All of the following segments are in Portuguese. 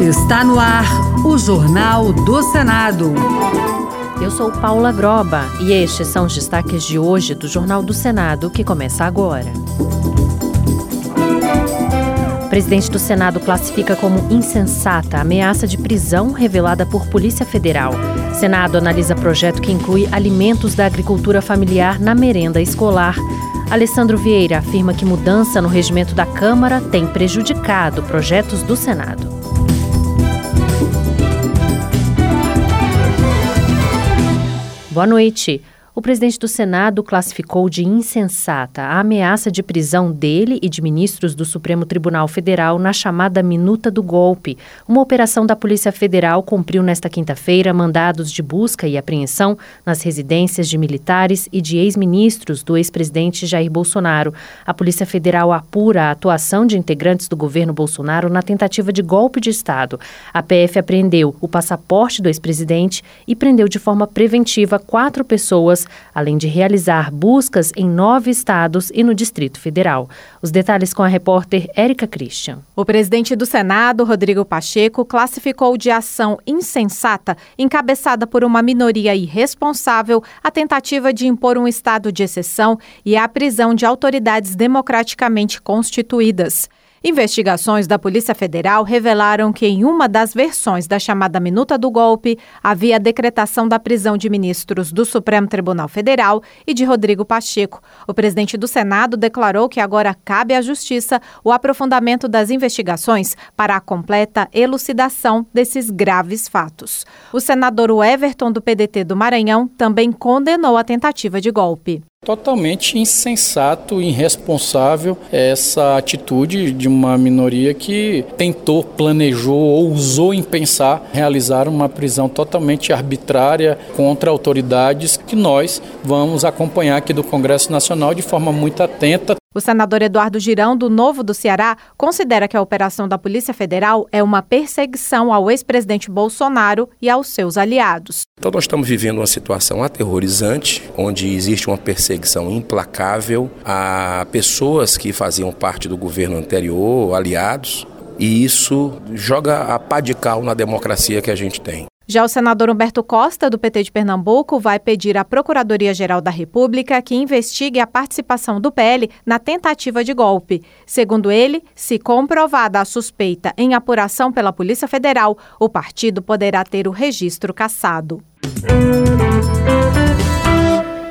Está no ar o Jornal do Senado. Eu sou Paula Groba e estes são os destaques de hoje do Jornal do Senado que começa agora. O presidente do Senado classifica como insensata a ameaça de prisão revelada por Polícia Federal. Senado analisa projeto que inclui alimentos da agricultura familiar na merenda escolar. Alessandro Vieira afirma que mudança no regimento da Câmara tem prejudicado projetos do Senado. Boa noite. O presidente do Senado classificou de insensata a ameaça de prisão dele e de ministros do Supremo Tribunal Federal na chamada Minuta do Golpe. Uma operação da Polícia Federal cumpriu nesta quinta-feira mandados de busca e apreensão nas residências de militares e de ex-ministros do ex-presidente Jair Bolsonaro. A Polícia Federal apura a atuação de integrantes do governo Bolsonaro na tentativa de golpe de Estado. A PF apreendeu o passaporte do ex-presidente e prendeu de forma preventiva quatro pessoas além de realizar buscas em nove estados e no Distrito Federal. Os detalhes com a repórter Érica Christian. O presidente do Senado, Rodrigo Pacheco, classificou de ação insensata, encabeçada por uma minoria irresponsável, a tentativa de impor um estado de exceção e a prisão de autoridades democraticamente constituídas. Investigações da Polícia Federal revelaram que, em uma das versões da chamada Minuta do Golpe, havia a decretação da prisão de ministros do Supremo Tribunal Federal e de Rodrigo Pacheco. O presidente do Senado declarou que agora cabe à Justiça o aprofundamento das investigações para a completa elucidação desses graves fatos. O senador Everton, do PDT do Maranhão, também condenou a tentativa de golpe. Totalmente insensato irresponsável essa atitude de uma minoria que tentou, planejou ou usou em pensar realizar uma prisão totalmente arbitrária contra autoridades que nós vamos acompanhar aqui do Congresso Nacional de forma muito atenta. O senador Eduardo Girão, do Novo do Ceará, considera que a operação da Polícia Federal é uma perseguição ao ex-presidente Bolsonaro e aos seus aliados. Então, nós estamos vivendo uma situação aterrorizante, onde existe uma perseguição implacável a pessoas que faziam parte do governo anterior, aliados, e isso joga a pá de cal na democracia que a gente tem. Já o senador Humberto Costa, do PT de Pernambuco, vai pedir à Procuradoria-Geral da República que investigue a participação do PL na tentativa de golpe. Segundo ele, se comprovada a suspeita em apuração pela Polícia Federal, o partido poderá ter o registro cassado.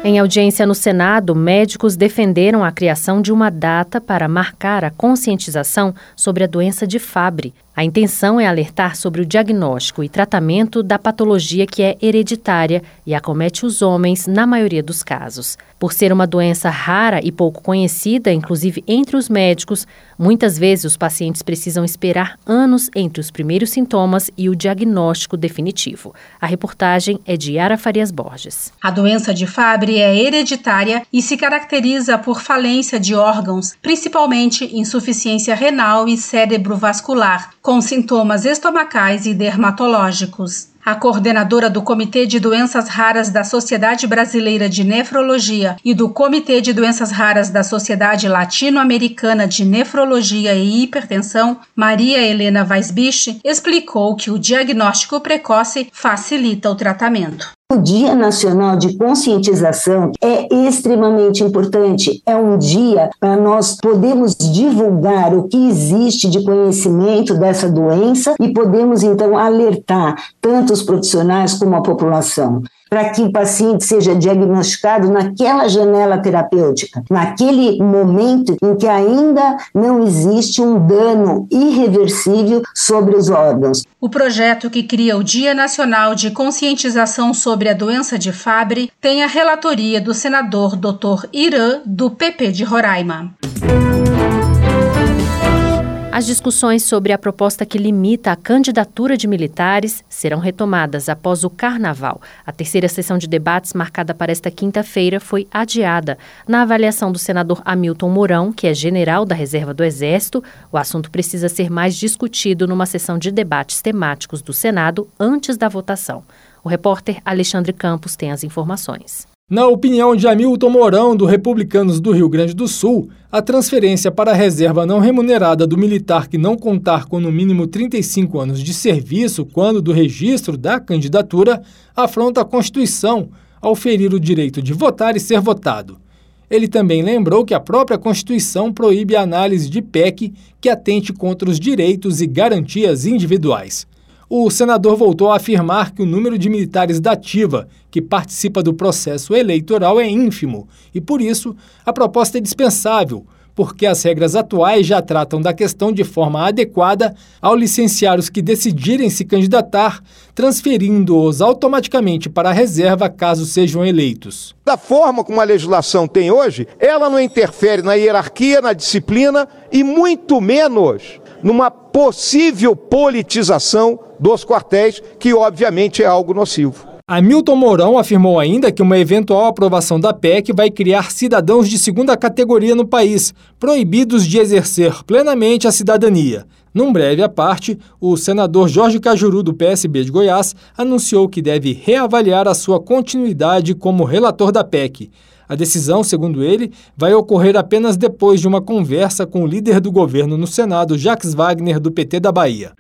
Em audiência no Senado, médicos defenderam a criação de uma data para marcar a conscientização sobre a doença de Fabry, a intenção é alertar sobre o diagnóstico e tratamento da patologia que é hereditária e acomete os homens na maioria dos casos. Por ser uma doença rara e pouco conhecida, inclusive entre os médicos, muitas vezes os pacientes precisam esperar anos entre os primeiros sintomas e o diagnóstico definitivo. A reportagem é de Yara Farias Borges. A doença de Fabry é hereditária e se caracteriza por falência de órgãos, principalmente insuficiência renal e cérebro vascular com sintomas estomacais e dermatológicos. A coordenadora do Comitê de Doenças Raras da Sociedade Brasileira de Nefrologia e do Comitê de Doenças Raras da Sociedade Latino-Americana de Nefrologia e Hipertensão, Maria Helena Weisbich, explicou que o diagnóstico precoce facilita o tratamento. O Dia Nacional de Conscientização é extremamente importante. É um dia para nós podermos divulgar o que existe de conhecimento dessa doença e podemos então alertar tanto os profissionais como a população para que o paciente seja diagnosticado naquela janela terapêutica, naquele momento em que ainda não existe um dano irreversível sobre os órgãos. O projeto que cria o Dia Nacional de Conscientização sobre a Doença de Fabry tem a relatoria do senador Dr. Irã, do PP de Roraima. As discussões sobre a proposta que limita a candidatura de militares serão retomadas após o Carnaval. A terceira sessão de debates, marcada para esta quinta-feira, foi adiada. Na avaliação do senador Hamilton Mourão, que é general da Reserva do Exército, o assunto precisa ser mais discutido numa sessão de debates temáticos do Senado antes da votação. O repórter Alexandre Campos tem as informações. Na opinião de Hamilton Mourão, do Republicanos do Rio Grande do Sul, a transferência para a reserva não remunerada do militar que não contar com no mínimo 35 anos de serviço quando do registro da candidatura afronta a Constituição ao ferir o direito de votar e ser votado. Ele também lembrou que a própria Constituição proíbe a análise de PEC que atente contra os direitos e garantias individuais o senador voltou a afirmar que o número de militares da ativa que participa do processo eleitoral é ínfimo e, por isso, a proposta é dispensável, porque as regras atuais já tratam da questão de forma adequada ao licenciar os que decidirem se candidatar, transferindo-os automaticamente para a reserva caso sejam eleitos. Da forma como a legislação tem hoje, ela não interfere na hierarquia, na disciplina e muito menos numa possível politização dos quartéis, que obviamente é algo nocivo. Hamilton Mourão afirmou ainda que uma eventual aprovação da PEC vai criar cidadãos de segunda categoria no país, proibidos de exercer plenamente a cidadania. Num breve à parte, o senador Jorge Cajuru, do PSB de Goiás, anunciou que deve reavaliar a sua continuidade como relator da PEC. A decisão, segundo ele, vai ocorrer apenas depois de uma conversa com o líder do governo no Senado, Jacques Wagner, do PT da Bahia.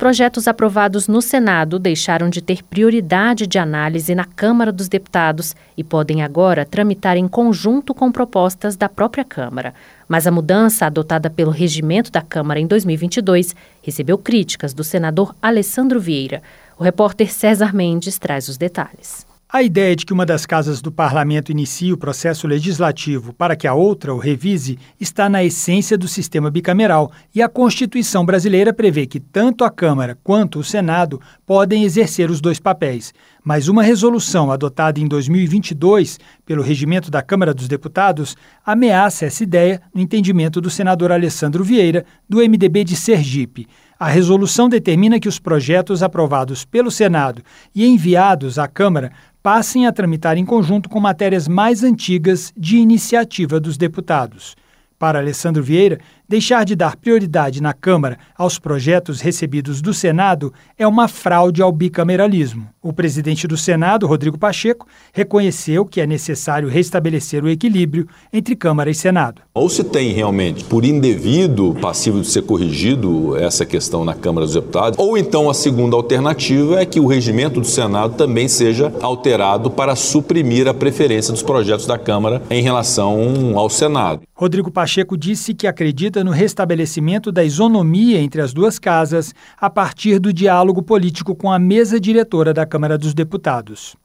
Os projetos aprovados no Senado deixaram de ter prioridade de análise na Câmara dos Deputados e podem agora tramitar em conjunto com propostas da própria Câmara. Mas a mudança adotada pelo regimento da Câmara em 2022 recebeu críticas do senador Alessandro Vieira. O repórter César Mendes traz os detalhes. A ideia de que uma das casas do parlamento inicie o processo legislativo para que a outra o revise está na essência do sistema bicameral e a Constituição brasileira prevê que tanto a Câmara quanto o Senado podem exercer os dois papéis. Mas uma resolução adotada em 2022 pelo regimento da Câmara dos Deputados ameaça essa ideia no entendimento do senador Alessandro Vieira, do MDB de Sergipe. A resolução determina que os projetos aprovados pelo Senado e enviados à Câmara passem a tramitar em conjunto com matérias mais antigas de iniciativa dos deputados. Para Alessandro Vieira, deixar de dar prioridade na Câmara aos projetos recebidos do Senado é uma fraude ao bicameralismo. O presidente do Senado, Rodrigo Pacheco, reconheceu que é necessário restabelecer o equilíbrio entre Câmara e Senado. Ou se tem realmente, por indevido, passivo de ser corrigido essa questão na Câmara dos Deputados, ou então a segunda alternativa é que o regimento do Senado também seja alterado para suprimir a preferência dos projetos da Câmara em relação ao Senado. Rodrigo Pacheco disse que acredita no restabelecimento da isonomia entre as duas casas a partir do diálogo político com a mesa diretora da Câmara dos Deputados.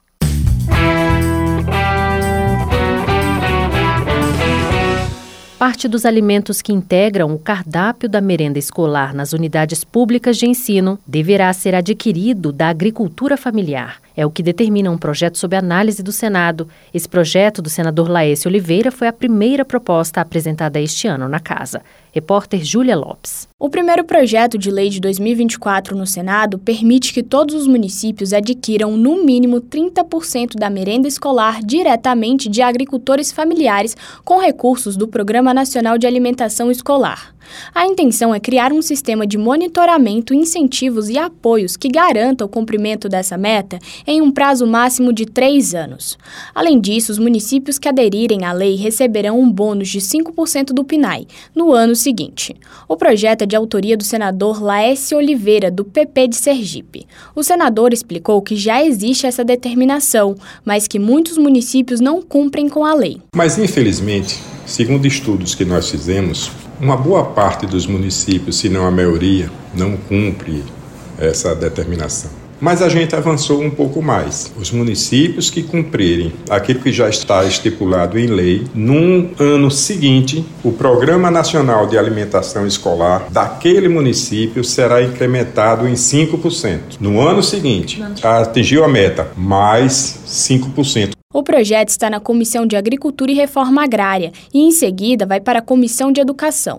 Parte dos alimentos que integram o cardápio da merenda escolar nas unidades públicas de ensino deverá ser adquirido da agricultura familiar. É o que determina um projeto sob análise do Senado. Esse projeto do senador Laércio Oliveira foi a primeira proposta apresentada este ano na Casa. Repórter Júlia Lopes. O primeiro projeto de lei de 2024 no Senado permite que todos os municípios adquiram no mínimo 30% da merenda escolar diretamente de agricultores familiares com recursos do Programa Nacional de Alimentação Escolar. A intenção é criar um sistema de monitoramento, incentivos e apoios que garanta o cumprimento dessa meta em um prazo máximo de três anos. Além disso, os municípios que aderirem à lei receberão um bônus de 5% do PNAE no ano seguinte. O projeto é de autoria do senador Laércio Oliveira, do PP de Sergipe. O senador explicou que já existe essa determinação, mas que muitos municípios não cumprem com a lei. Mas, infelizmente, segundo estudos que nós fizemos, uma boa parte dos municípios, se não a maioria, não cumpre essa determinação. Mas a gente avançou um pouco mais. Os municípios que cumprirem aquilo que já está estipulado em lei, num ano seguinte, o Programa Nacional de Alimentação Escolar daquele município será incrementado em 5%. No ano seguinte, atingiu a meta, mais 5%. O projeto está na Comissão de Agricultura e Reforma Agrária e, em seguida, vai para a Comissão de Educação.